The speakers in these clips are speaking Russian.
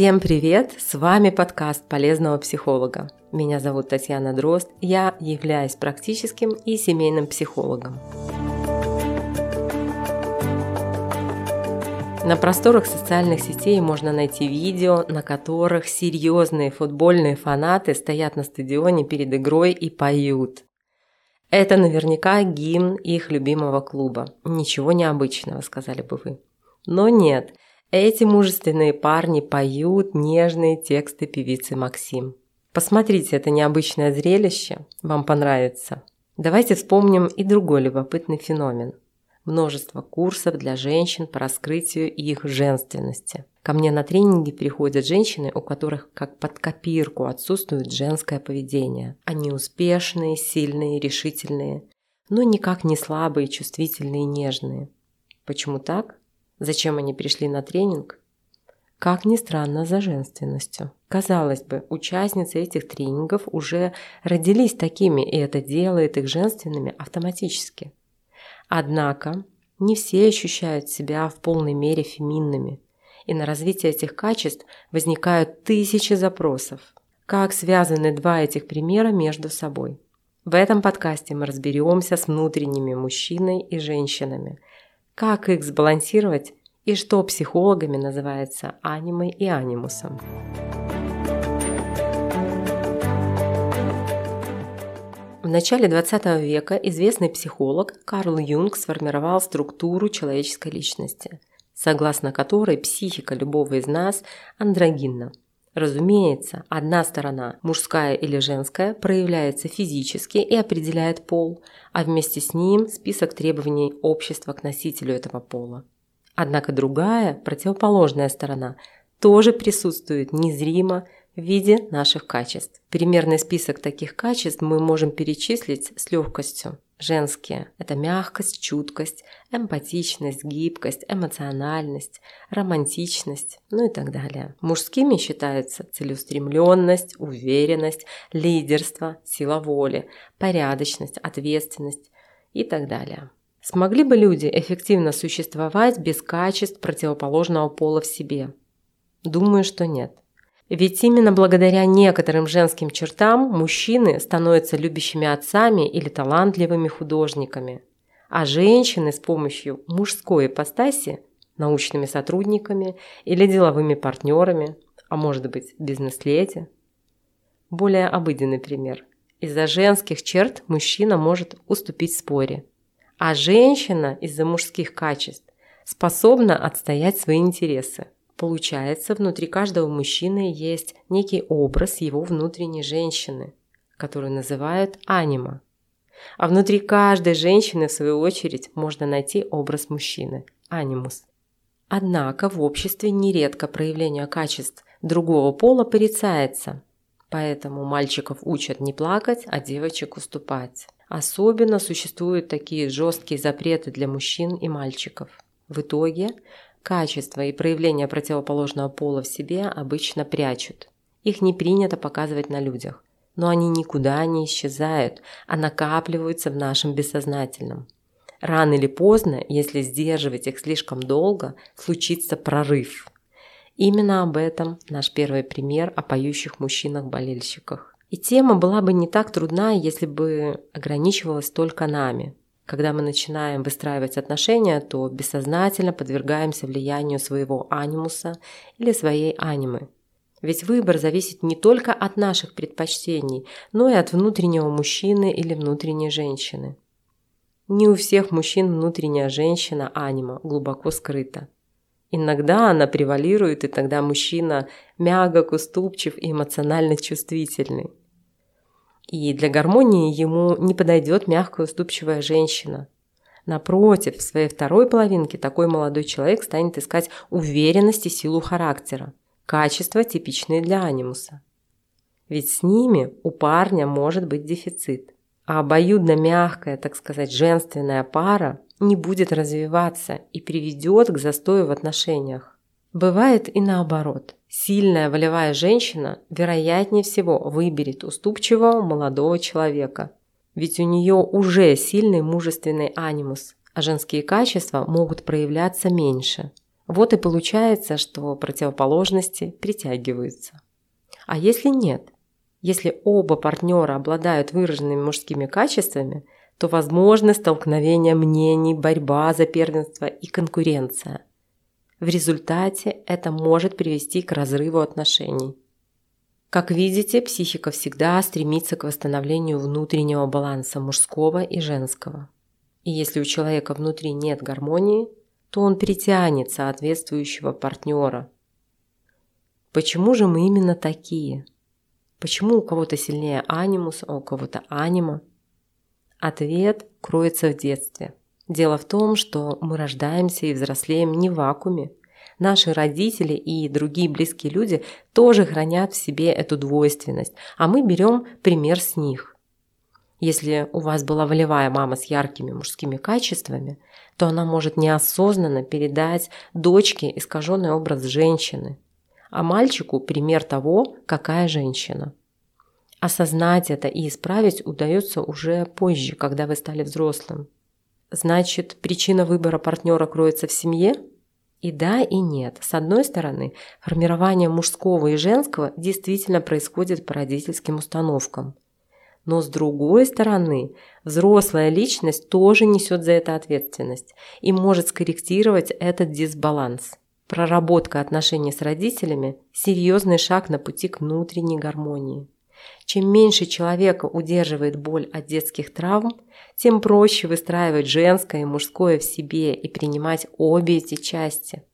Всем привет! С вами подкаст полезного психолога. Меня зовут Татьяна Дрозд, я являюсь практическим и семейным психологом. На просторах социальных сетей можно найти видео, на которых серьезные футбольные фанаты стоят на стадионе перед игрой и поют. Это наверняка гимн их любимого клуба. Ничего необычного, сказали бы вы. Но нет, эти мужественные парни поют нежные тексты певицы Максим. Посмотрите это необычное зрелище, вам понравится. Давайте вспомним и другой любопытный феномен. Множество курсов для женщин по раскрытию их женственности. Ко мне на тренинги приходят женщины, у которых как под копирку отсутствует женское поведение. Они успешные, сильные, решительные, но никак не слабые, чувствительные и нежные. Почему так? Зачем они пришли на тренинг? Как ни странно, за женственностью. Казалось бы, участницы этих тренингов уже родились такими, и это делает их женственными автоматически. Однако не все ощущают себя в полной мере феминными, и на развитие этих качеств возникают тысячи запросов. Как связаны два этих примера между собой? В этом подкасте мы разберемся с внутренними мужчиной и женщинами, как их сбалансировать и что психологами называется анимой и анимусом. В начале 20 века известный психолог Карл Юнг сформировал структуру человеческой личности, согласно которой психика любого из нас андрогинна – Разумеется, одна сторона, мужская или женская, проявляется физически и определяет пол, а вместе с ним список требований общества к носителю этого пола. Однако другая, противоположная сторона, тоже присутствует незримо в виде наших качеств. Примерный список таких качеств мы можем перечислить с легкостью. Женские – это мягкость, чуткость, эмпатичность, гибкость, эмоциональность, романтичность, ну и так далее. Мужскими считаются целеустремленность, уверенность, лидерство, сила воли, порядочность, ответственность и так далее. Смогли бы люди эффективно существовать без качеств противоположного пола в себе? Думаю, что нет. Ведь именно благодаря некоторым женским чертам мужчины становятся любящими отцами или талантливыми художниками, а женщины с помощью мужской ипостаси – научными сотрудниками или деловыми партнерами, а может быть бизнес-леди. Более обыденный пример. Из-за женских черт мужчина может уступить в споре, а женщина из-за мужских качеств способна отстоять свои интересы. Получается, внутри каждого мужчины есть некий образ его внутренней женщины, которую называют анима. А внутри каждой женщины, в свою очередь, можно найти образ мужчины – анимус. Однако в обществе нередко проявление качеств другого пола порицается, поэтому мальчиков учат не плакать, а девочек уступать. Особенно существуют такие жесткие запреты для мужчин и мальчиков. В итоге Качества и проявления противоположного пола в себе обычно прячут. Их не принято показывать на людях. Но они никуда не исчезают, а накапливаются в нашем бессознательном. Рано или поздно, если сдерживать их слишком долго, случится прорыв. Именно об этом наш первый пример о поющих мужчинах-болельщиках. И тема была бы не так трудна, если бы ограничивалась только нами. Когда мы начинаем выстраивать отношения, то бессознательно подвергаемся влиянию своего анимуса или своей анимы. Ведь выбор зависит не только от наших предпочтений, но и от внутреннего мужчины или внутренней женщины. Не у всех мужчин внутренняя женщина анима глубоко скрыта. Иногда она превалирует, и тогда мужчина мягок, уступчив и эмоционально чувствительный. И для гармонии ему не подойдет мягкая уступчивая женщина. Напротив, в своей второй половинке такой молодой человек станет искать уверенность и силу характера, качества, типичные для анимуса. Ведь с ними у парня может быть дефицит. А обоюдно мягкая, так сказать, женственная пара не будет развиваться и приведет к застою в отношениях. Бывает и наоборот. Сильная волевая женщина, вероятнее всего, выберет уступчивого молодого человека. Ведь у нее уже сильный мужественный анимус, а женские качества могут проявляться меньше. Вот и получается, что противоположности притягиваются. А если нет? Если оба партнера обладают выраженными мужскими качествами, то возможны столкновения мнений, борьба за первенство и конкуренция. В результате это может привести к разрыву отношений. Как видите, психика всегда стремится к восстановлению внутреннего баланса мужского и женского. И если у человека внутри нет гармонии, то он притянет соответствующего партнера. Почему же мы именно такие? Почему у кого-то сильнее анимус, а у кого-то анима? Ответ кроется в детстве. Дело в том, что мы рождаемся и взрослеем не в вакууме. Наши родители и другие близкие люди тоже хранят в себе эту двойственность, а мы берем пример с них. Если у вас была волевая мама с яркими мужскими качествами, то она может неосознанно передать дочке искаженный образ женщины, а мальчику пример того, какая женщина. Осознать это и исправить удается уже позже, когда вы стали взрослым. Значит, причина выбора партнера кроется в семье? И да, и нет. С одной стороны, формирование мужского и женского действительно происходит по родительским установкам – но с другой стороны, взрослая личность тоже несет за это ответственность и может скорректировать этот дисбаланс. Проработка отношений с родителями – серьезный шаг на пути к внутренней гармонии. Чем меньше человека удерживает боль от детских травм, тем проще выстраивать женское и мужское в себе и принимать обе эти части –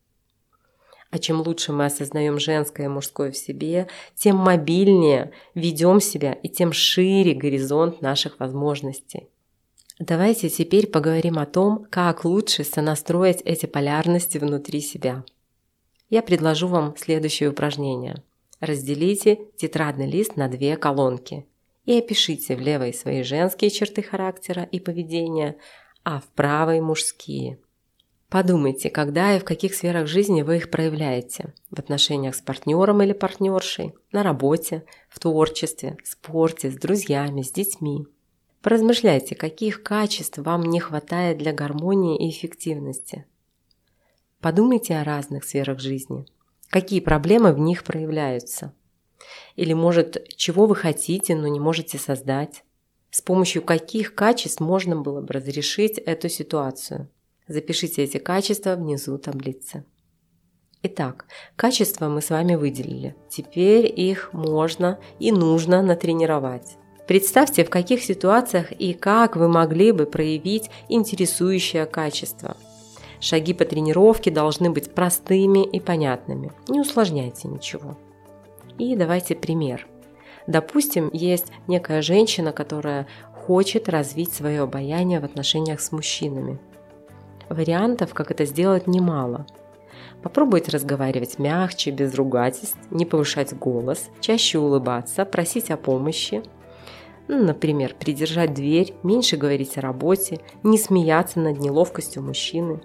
а чем лучше мы осознаем женское и мужское в себе, тем мобильнее ведем себя и тем шире горизонт наших возможностей. Давайте теперь поговорим о том, как лучше сонастроить эти полярности внутри себя. Я предложу вам следующее упражнение. Разделите тетрадный лист на две колонки и опишите в левой свои женские черты характера и поведения, а в правой мужские – Подумайте, когда и в каких сферах жизни вы их проявляете. В отношениях с партнером или партнершей, на работе, в творчестве, в спорте, с друзьями, с детьми. Поразмышляйте, каких качеств вам не хватает для гармонии и эффективности. Подумайте о разных сферах жизни. Какие проблемы в них проявляются? Или, может, чего вы хотите, но не можете создать? С помощью каких качеств можно было бы разрешить эту ситуацию? Запишите эти качества внизу таблицы. Итак, качества мы с вами выделили. Теперь их можно и нужно натренировать. Представьте, в каких ситуациях и как вы могли бы проявить интересующее качество. Шаги по тренировке должны быть простыми и понятными. Не усложняйте ничего. И давайте пример. Допустим, есть некая женщина, которая хочет развить свое обаяние в отношениях с мужчинами – Вариантов, как это сделать, немало. Попробуйте разговаривать мягче, без ругательств, не повышать голос, чаще улыбаться, просить о помощи. Ну, например, придержать дверь, меньше говорить о работе, не смеяться над неловкостью мужчины.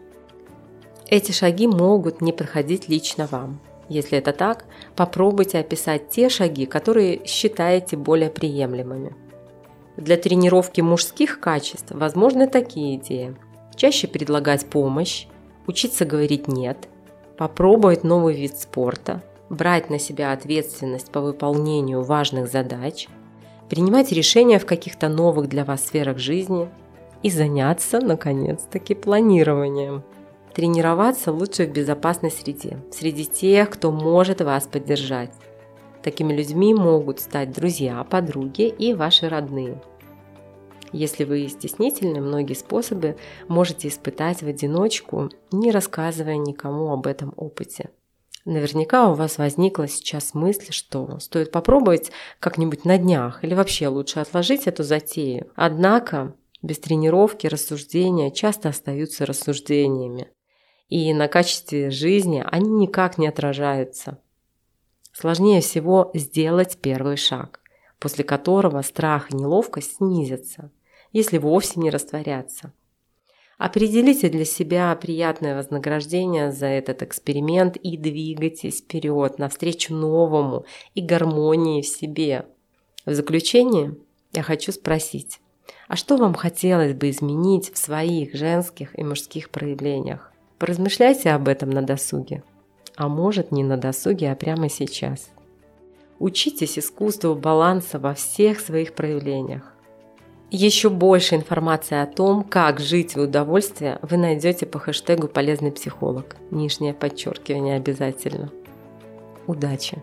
Эти шаги могут не проходить лично вам. Если это так, попробуйте описать те шаги, которые считаете более приемлемыми. Для тренировки мужских качеств возможны такие идеи – чаще предлагать помощь, учиться говорить «нет», попробовать новый вид спорта, брать на себя ответственность по выполнению важных задач, принимать решения в каких-то новых для вас сферах жизни и заняться, наконец-таки, планированием. Тренироваться лучше в безопасной среде, среди тех, кто может вас поддержать. Такими людьми могут стать друзья, подруги и ваши родные – если вы стеснительны, многие способы можете испытать в одиночку, не рассказывая никому об этом опыте. Наверняка у вас возникла сейчас мысль, что стоит попробовать как-нибудь на днях или вообще лучше отложить эту затею. Однако без тренировки рассуждения часто остаются рассуждениями. И на качестве жизни они никак не отражаются. Сложнее всего сделать первый шаг, после которого страх и неловкость снизятся если вовсе не растворяться. Определите для себя приятное вознаграждение за этот эксперимент и двигайтесь вперед навстречу новому и гармонии в себе. В заключение я хочу спросить, а что вам хотелось бы изменить в своих женских и мужских проявлениях? Поразмышляйте об этом на досуге. А может не на досуге, а прямо сейчас. Учитесь искусству баланса во всех своих проявлениях. Еще больше информации о том, как жить в удовольствие, вы найдете по хэштегу «Полезный психолог». Нижнее подчеркивание обязательно. Удачи!